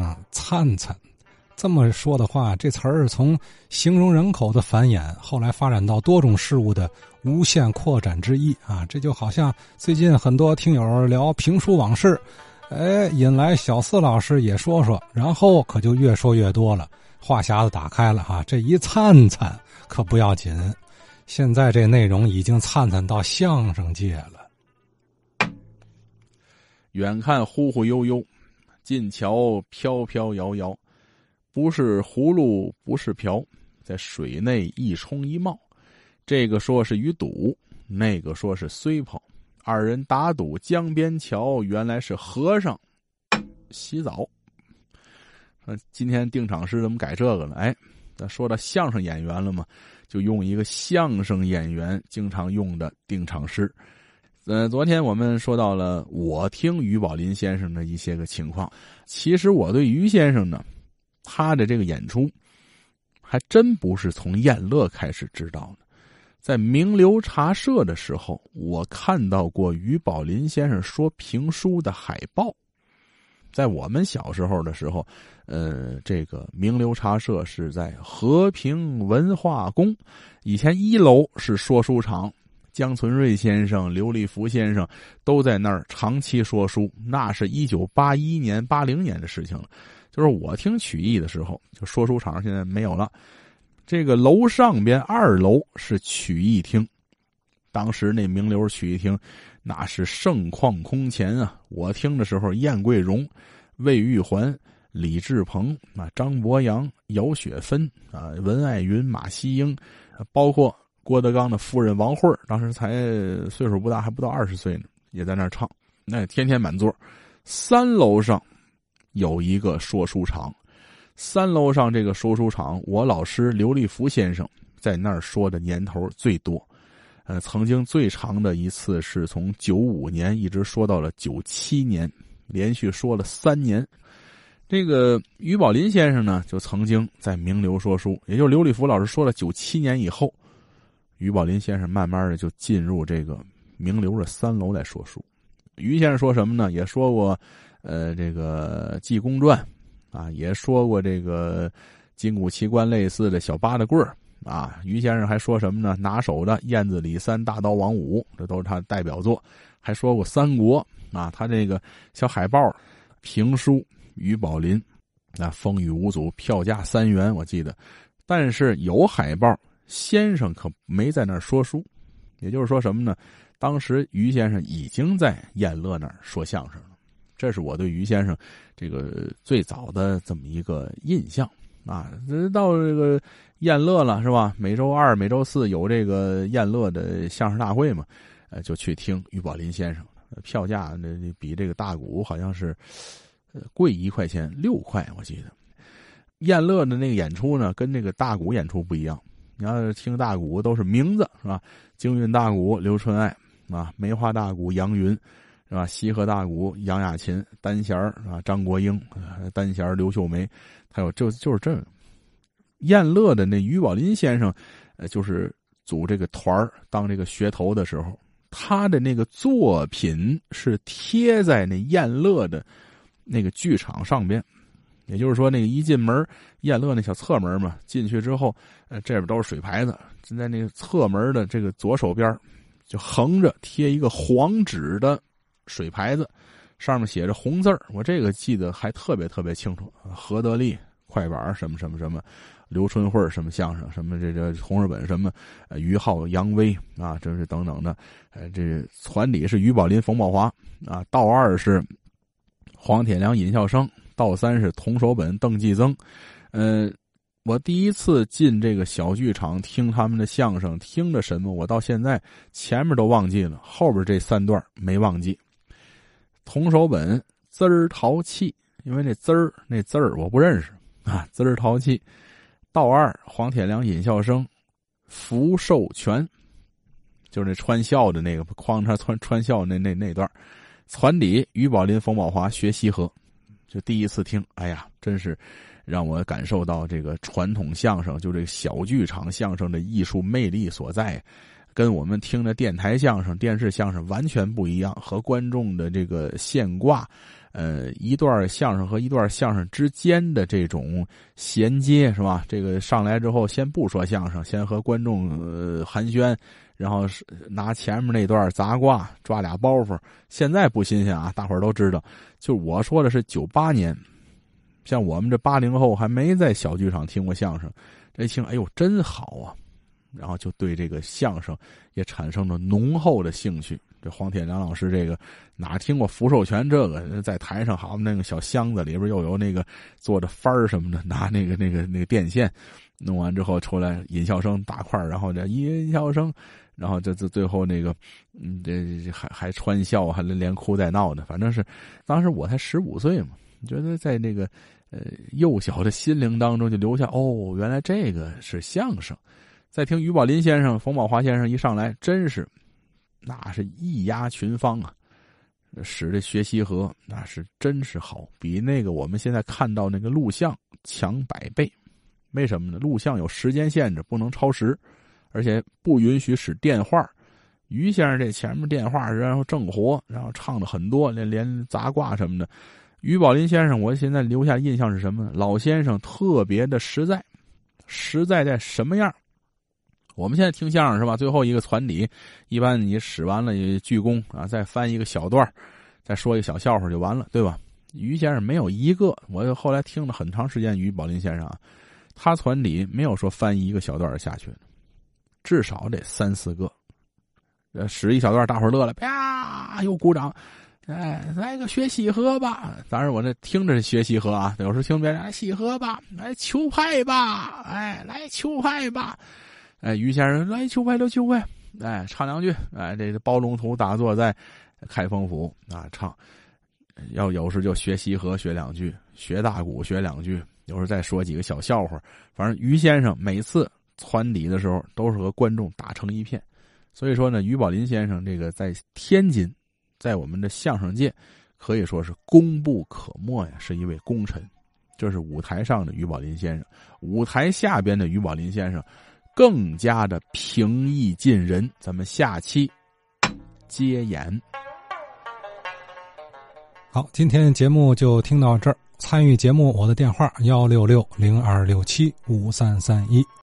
啊，灿灿。这么说的话，这词儿从形容人口的繁衍，后来发展到多种事物的无限扩展之一啊！这就好像最近很多听友聊评书往事，哎，引来小四老师也说说，然后可就越说越多了，话匣子打开了哈。这一灿灿可不要紧，现在这内容已经灿灿到相声界了。远看忽忽悠悠，近桥飘飘摇摇。不是葫芦，不是瓢，在水内一冲一冒。这个说是鱼肚，那个说是虽泡。二人打赌江边桥，原来是和尚洗澡。那今天定场诗怎么改这个了？哎，咱说到相声演员了嘛，就用一个相声演员经常用的定场诗。呃，昨天我们说到了我听于宝林先生的一些个情况，其实我对于先生呢。他的这个演出，还真不是从燕乐开始知道的。在名流茶社的时候，我看到过于宝林先生说评书的海报。在我们小时候的时候，呃，这个名流茶社是在和平文化宫，以前一楼是说书场，江存瑞先生、刘立福先生都在那儿长期说书。那是一九八一年、八零年的事情了。就是我听曲艺的时候，就说书场现在没有了。这个楼上边二楼是曲艺厅，当时那名流曲艺厅那是盛况空前啊！我听的时候，燕桂荣、魏玉环、李志鹏啊、张博洋、姚雪芬啊、文爱云、马西英，包括郭德纲的夫人王慧当时才岁数不大，还不到二十岁呢，也在那儿唱，那天天满座。三楼上。有一个说书场，三楼上这个说书场，我老师刘立福先生在那儿说的年头最多，呃，曾经最长的一次是从九五年一直说到了九七年，连续说了三年。这个于宝林先生呢，就曾经在名流说书，也就是刘立福老师说了九七年以后，于宝林先生慢慢的就进入这个名流的三楼来说书。于先生说什么呢？也说过。呃，这个《济公传》，啊，也说过这个金谷奇观类似的小八大棍儿啊。于先生还说什么呢？拿手的《燕子李三》《大刀王五》，这都是他的代表作。还说过三国啊，他这个小海报评书于宝林，啊，风雨无阻，票价三元，我记得。但是有海报，先生可没在那儿说书。也就是说什么呢？当时于先生已经在燕乐那儿说相声了。这是我对于先生这个最早的这么一个印象啊。到这个燕乐了是吧？每周二、每周四有这个燕乐的相声大会嘛，呃，就去听于宝林先生。票价那比这个大鼓好像是贵一块钱，六块我记得。燕乐的那个演出呢，跟这个大鼓演出不一样。你要是听大鼓，都是名字是吧？京韵大鼓刘春爱啊，梅花大鼓杨云。是吧？西河大鼓杨雅琴，单弦儿啊张国英，单弦刘秀梅，还有就就是这燕乐的那于宝林先生，呃，就是组这个团儿当这个学头的时候，他的那个作品是贴在那燕乐的那个剧场上边，也就是说，那个一进门燕乐那小侧门嘛，进去之后，呃，这边都是水牌子，就在那个侧门的这个左手边，就横着贴一个黄纸的。水牌子，上面写着红字，我这个记得还特别特别清楚。何德利快板什么什么什么，刘春慧什么相声什么这这红日本什么，于浩杨威啊，这是等等的。呃，这船底是于宝林冯宝华啊，道二是黄铁良尹笑生，道三是童守本邓继增。嗯，我第一次进这个小剧场听他们的相声，听的什么？我到现在前面都忘记了，后边这三段没忘记。童守本滋儿淘气，因为那滋儿那字儿我不认识啊。滋儿淘气，道二黄铁良尹笑生，福寿全，就是那穿孝的那个哐嚓穿穿孝那那那段船底于宝林冯宝华学西河，就第一次听，哎呀，真是让我感受到这个传统相声，就这个小剧场相声的艺术魅力所在。跟我们听的电台相声、电视相声完全不一样，和观众的这个现挂，呃，一段相声和一段相声之间的这种衔接，是吧？这个上来之后，先不说相声，先和观众呃寒暄，然后拿前面那段砸挂，抓俩包袱。现在不新鲜啊，大伙儿都知道。就我说的是九八年，像我们这八零后还没在小剧场听过相声，这一听，哎呦，真好啊！然后就对这个相声也产生了浓厚的兴趣。这黄铁良老师这个哪听过福寿全这个？在台上好那个小箱子里边又有那个做的幡儿什么的，拿那个那个那个电线弄完之后出来音效声大块然后这音效声，然后这这最后那个嗯这还还穿笑还连哭带闹的，反正是当时我才十五岁嘛，觉得在那个呃幼小的心灵当中就留下哦，原来这个是相声。再听于宝林先生、冯宝华先生一上来，真是，那是一压群芳啊！使这学习和那是真是好，比那个我们现在看到那个录像强百倍。为什么呢？录像有时间限制，不能超时，而且不允许使电话。于先生这前面电话然后正活，然后唱的很多，连连杂挂什么的。于宝林先生，我现在留下印象是什么？老先生特别的实在，实在在什么样？我们现在听相声是吧？最后一个传底，一般你使完了鞠躬啊，再翻一个小段再说一个小笑话就完了，对吧？于先生没有一个，我后来听了很长时间于宝林先生啊，他传底没有说翻一个小段下去至少得三四个。使一小段大伙乐了，啪又鼓掌，哎，来个学西河吧。当然我这听着学西河啊，有时听别人来西河吧，来球拍吧，哎，来球拍吧。哎，于先生来求快就求快，哎，唱两句，哎，这个包龙图打坐在开封府啊唱，要有时就学西河学两句，学大鼓学两句，有时再说几个小笑话。反正于先生每次传底的时候都是和观众打成一片，所以说呢，于宝林先生这个在天津，在我们的相声界可以说是功不可没呀，是一位功臣。这是舞台上的于宝林先生，舞台下边的于宝林先生。更加的平易近人，咱们下期接演。好，今天节目就听到这儿。参与节目，我的电话幺六六零二六七五三三一。